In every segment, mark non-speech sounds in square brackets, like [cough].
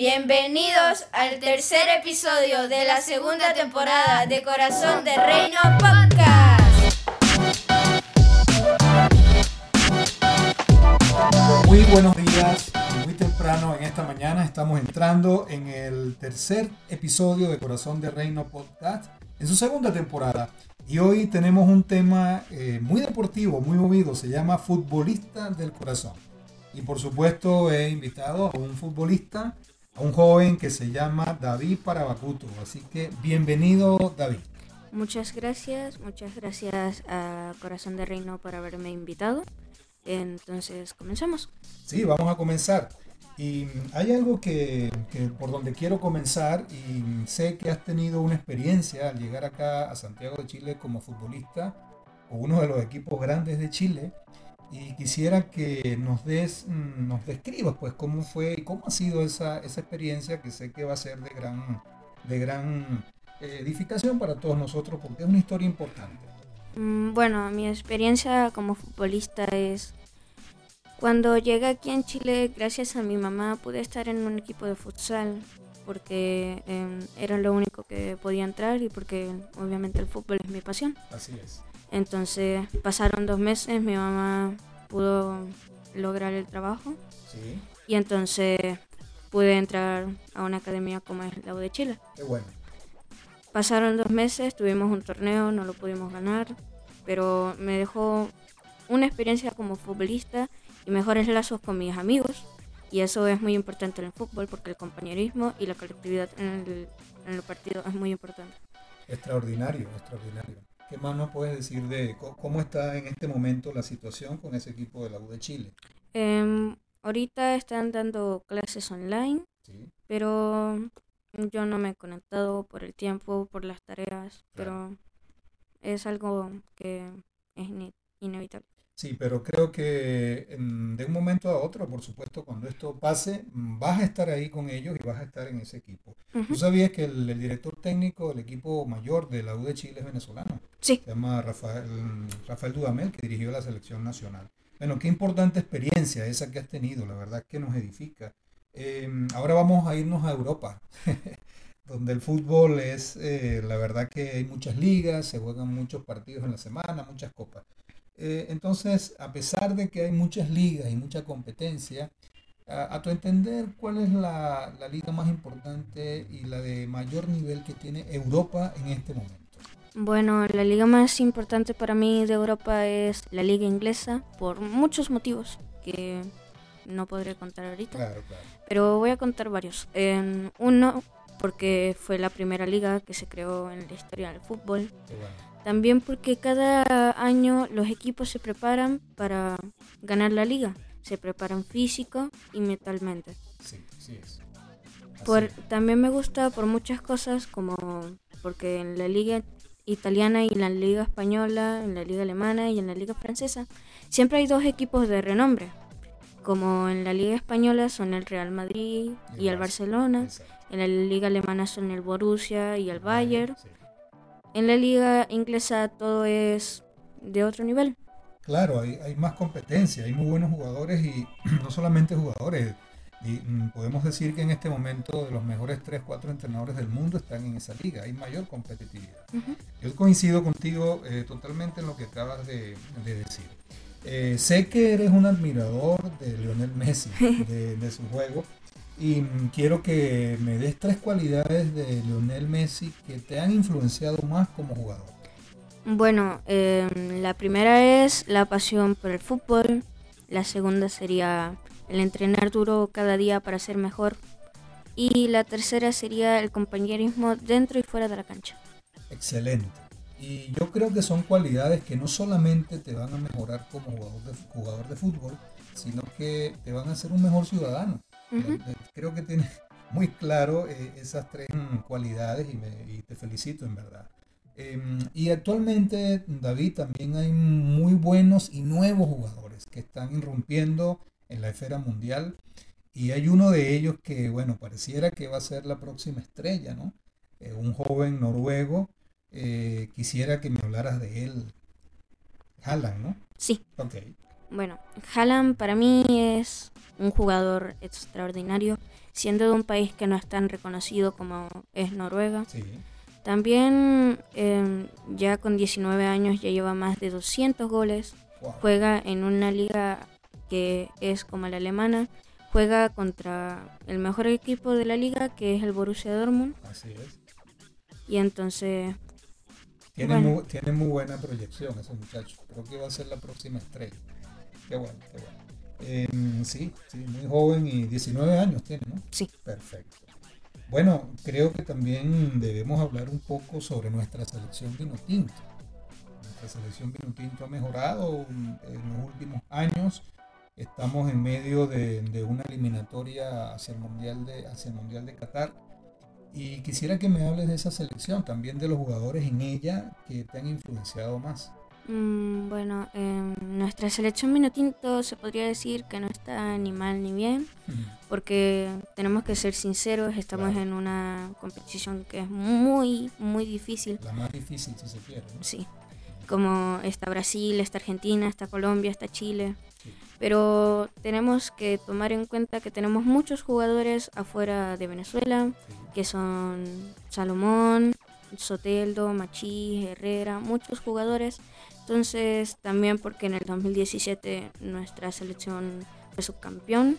Bienvenidos al tercer episodio de la segunda temporada de Corazón de Reino Podcast. Muy buenos días, muy temprano en esta mañana estamos entrando en el tercer episodio de Corazón de Reino Podcast en su segunda temporada. Y hoy tenemos un tema eh, muy deportivo, muy movido, se llama Futbolista del Corazón. Y por supuesto he invitado a un futbolista, a un joven que se llama David Parabacuto. Así que bienvenido David. Muchas gracias, muchas gracias a Corazón de Reino por haberme invitado. Entonces, comencemos. Sí, vamos a comenzar. Y hay algo que, que, por donde quiero comenzar y sé que has tenido una experiencia al llegar acá a Santiago de Chile como futbolista o uno de los equipos grandes de Chile y quisiera que nos des, mm, nos describas pues cómo fue y cómo ha sido esa, esa experiencia que sé que va a ser de gran, de gran eh, edificación para todos nosotros porque es una historia importante. Mm, bueno, mi experiencia como futbolista es cuando llegué aquí en Chile, gracias a mi mamá, pude estar en un equipo de futsal porque eh, era lo único que podía entrar y porque obviamente el fútbol es mi pasión. Así es. Entonces pasaron dos meses, mi mamá pudo lograr el trabajo Sí, y entonces pude entrar a una academia como es la U de Chile. qué bueno. Pasaron dos meses, tuvimos un torneo, no lo pudimos ganar, pero me dejó una experiencia como futbolista y mejores lazos con mis amigos. Y eso es muy importante en el fútbol porque el compañerismo y la colectividad en el, en el partido es muy importante. Extraordinario, extraordinario. ¿Qué más nos puedes decir de cómo está en este momento la situación con ese equipo de la U de Chile? Em, ahorita están dando clases online, Sí, pero yo no me he conectado por el tiempo, por las tareas, pero es algo que es ine- inevitable. Sí, pero creo que de un momento a otro, por supuesto, cuando esto pase, vas a estar ahí con ellos y vas a estar en ese equipo. ¿Tú sabías que el, el director técnico del equipo mayor de la U de Chile es venezolano? Se llama Rafael, Rafael Dudamel, que dirigió la selección nacional. Bueno, qué importante experiencia esa que has tenido, la verdad que nos edifica. Eh, ahora vamos a irnos a Europa, [laughs] donde el fútbol es, eh, la verdad que hay muchas ligas, se juegan muchos partidos en la semana, muchas copas. Eh, entonces, a pesar de que hay muchas ligas y mucha competencia, a, a tu entender, ¿cuál es la, la liga más importante y la de mayor nivel que tiene Europa en este momento? Bueno, la liga más importante para mí de Europa es la liga inglesa por muchos motivos que no podré contar ahorita, Claro, claro. pero voy a contar varios. En uno, porque fue la primera liga que se creó en la historia del fútbol. Bueno. También porque cada año los equipos se preparan para ganar la liga. Se preparan físico y mentalmente. Sí, sí es. Por, también me gusta por muchas cosas, como porque en la liga italiana y en la liga española, en la liga alemana y en la liga francesa, siempre hay dos equipos de renombre. Como en la liga española son el Real Madrid y el Barcelona, Exacto. en la liga alemana son el Borussia y el Bayern, Sí. en la liga inglesa todo es de otro nivel. Claro, hay, hay más competencia, hay muy buenos jugadores y [clears throat] no solamente jugadores. Y, mm, podemos decir que en este momento de los mejores 3, 4 entrenadores del mundo están en esa liga, hay mayor competitividad. Yo coincido contigo eh, totalmente en lo que acabas de, de decir. Eh, sé que eres un admirador de Lionel Messi, [laughs] de, de su juego, y mm, quiero que me des tres cualidades de Lionel Messi que te han influenciado más como jugador. Bueno, em, la primera es la pasión por el fútbol, la segunda sería el entrenar duro cada día para ser mejor y la tercera sería el compañerismo dentro y fuera de la cancha. Excelente. Y yo creo que son cualidades que no solamente te van a mejorar como jugador de, jugador de fútbol, sino que te van a hacer un mejor ciudadano. Ujú. Eh, Creo que tienes [laughs] muy claro eh, esas tres mm, cualidades y, me- y te felicito en verdad. Em, y actualmente, David, también hay muy buenos y nuevos jugadores que están irrumpiendo en la esfera mundial. Y hay uno de ellos que, bueno, pareciera que va a ser la próxima estrella, ¿no? Eh, un joven noruego. eh, quisiera que me hablaras de él. Haaland, ¿no? Sí, Ok. Bueno, Haaland para mí es un jugador extraordinario, siendo de un país que no es tan reconocido como es Noruega. Sí. También eh, ya con 19 años ya lleva más de 200 goles, Wow. juega en una liga que es como la alemana, juega contra el mejor equipo de la liga que es el Borussia Dortmund Así es. y entonces Tiene, Bueno. muy, tiene muy buena proyección ese muchacho. Creo que va a ser la próxima estrella. Qué bueno, qué bueno. Em, sí, sí, muy joven y 19 años tiene, ¿no? sí. Perfecto. Bueno, creo que también debemos hablar un poco sobre nuestra selección vino tinto. Nuestra selección vino tinto ha mejorado en los últimos años. Estamos en medio de, de una eliminatoria hacia el mundial de hacia el mundial de Qatar y quisiera que me hables de esa selección, también de los jugadores en ella que te han influenciado más. Mm, bueno, em, nuestra selección Minotinto se podría decir que no está ni mal ni bien, porque tenemos que ser sinceros, estamos Claro. en una competición que es muy, muy difícil. La más difícil si se quiere. ¿no? Sí, como está Brasil, está Argentina, está Colombia, está Chile. Pero tenemos que tomar en cuenta que tenemos muchos jugadores afuera de Venezuela, que son Salomón, Soteldo, Machís, Herrera, muchos jugadores. Entonces, también porque en el 2017 nuestra selección fue subcampeón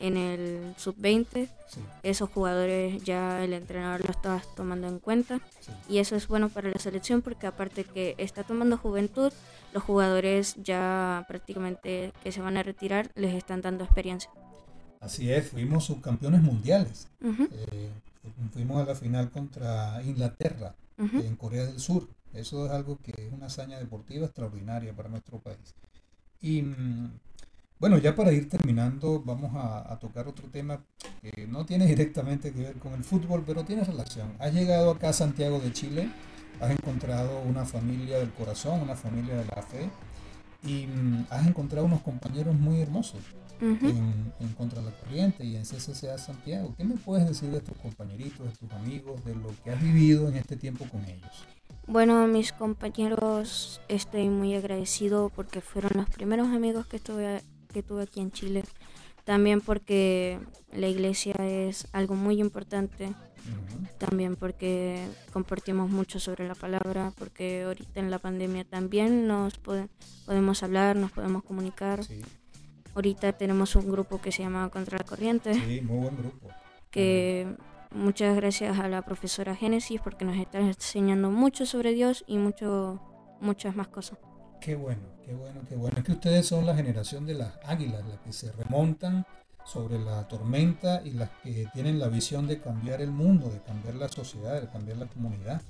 en el sub-20, Sí, esos jugadores ya el entrenador lo estaba tomando en cuenta sí. y eso es bueno para la selección porque aparte que está tomando juventud, los jugadores ya prácticamente que se van a retirar les están dando experiencia. Así es, fuimos subcampeones mundiales. Ujú, Eh, fuimos a la final contra Inglaterra ujú. en Corea del Sur. Eso es algo que es una hazaña deportiva extraordinaria para nuestro país. Y mm, bueno, ya para ir terminando, vamos a, a tocar otro tema que no tiene [laughs] directamente que ver con el fútbol, pero tiene relación. Has llegado acá a Santiago de Chile, has encontrado una familia del corazón, una familia de la fe, y mm, has encontrado unos compañeros muy hermosos Ujú. en, en Contra la Corriente y en CCCA Santiago. ¿Qué me puedes decir de tus compañeritos, de tus amigos, de lo que has vivido en este tiempo con ellos? Bueno, mis compañeros, estoy muy agradecido porque fueron los primeros amigos que tuve, que tuve aquí en Chile. También porque la iglesia es algo muy importante. Ujú, También porque compartimos mucho sobre la palabra. Porque ahorita en la pandemia también nos pode- podemos hablar, nos podemos comunicar. Sí, Ahorita tenemos un grupo que se llama Contra la Corriente. sí, muy buen grupo. que muchas gracias a la profesora Génesis porque nos está enseñando mucho sobre Dios y mucho, muchas más cosas. Qué bueno, qué bueno, qué bueno. Es que ustedes son la generación de las águilas, las que se remontan sobre la tormenta y las que tienen la visión de cambiar el mundo, de cambiar la sociedad, de cambiar la comunidad.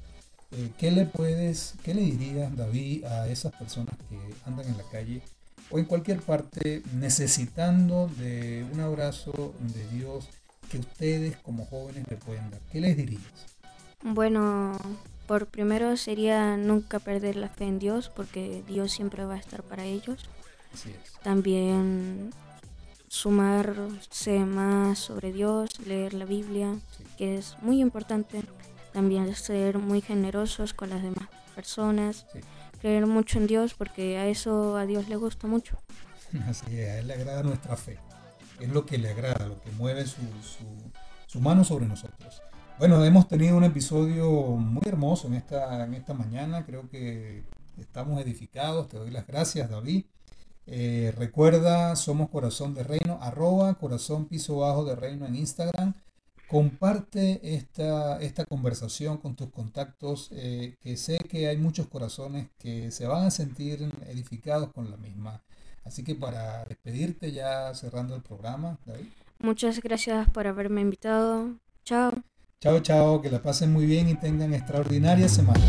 Eh, ¿Qué le puedes, qué le dirías, David, a esas personas que andan en la calle o en cualquier parte necesitando de un abrazo de Dios que ustedes como jóvenes le pueden dar? ¿Qué les dirías? Bueno, por primero sería nunca perder la fe en Dios porque Dios siempre va a estar para ellos. Así es. También sumarse más sobre Dios, leer la Biblia, Sí. que es muy importante. También ser muy generosos con las demás personas. Sí. Creer mucho en Dios porque a eso a Dios le gusta mucho. [laughs] Así es, a él le agrada nuestra fe. Es lo que le agrada, lo que mueve su, su- su mano sobre nosotros. Bueno, hemos tenido un episodio muy hermoso en esta, en esta mañana. Creo que estamos edificados. Te doy las gracias, David. Eh, recuerda, somos Corazón de Reino, arroba Corazón Piso Bajo de Reino en Instagram. Comparte esta, esta conversación con tus contactos, eh, que sé que hay muchos corazones que se van a sentir edificados con la misma. Así que para despedirte ya cerrando el programa, David. Muchas gracias por haberme invitado. Chao. Chao, chao, que la pasen muy bien y tengan extraordinaria semana.